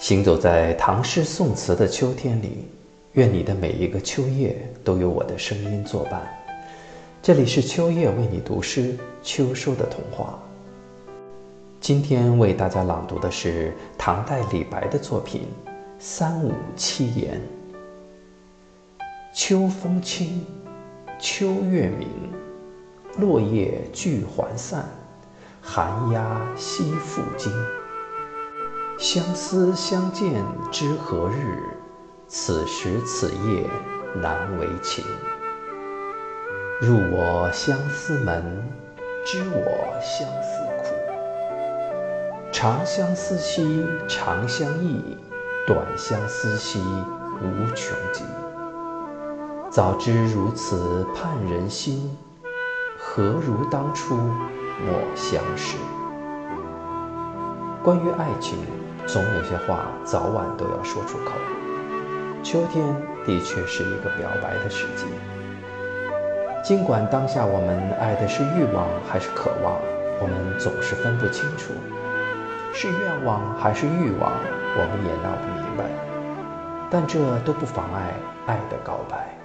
行走在唐诗宋词的秋天里，愿你的每一个秋夜都有我的声音作伴。这里是秋叶为你读诗，秋收的童话。今天为大家朗读的是唐代李白的作品《三五七言》。秋风清，秋月明，落叶聚还散，寒鸦栖复惊。相思相见知何日？此时此夜难为情。入我相思门，知我相思苦。长相思兮长相忆，短相思兮无穷极。早知如此盼人心，何如当初莫相识？关于爱情。总有些话早晚都要说出口。秋天的确是一个表白的时机。尽管当下我们爱的是欲望还是渴望，我们总是分不清楚；是愿望还是欲望，我们也闹不明白。但这都不妨碍爱的告白。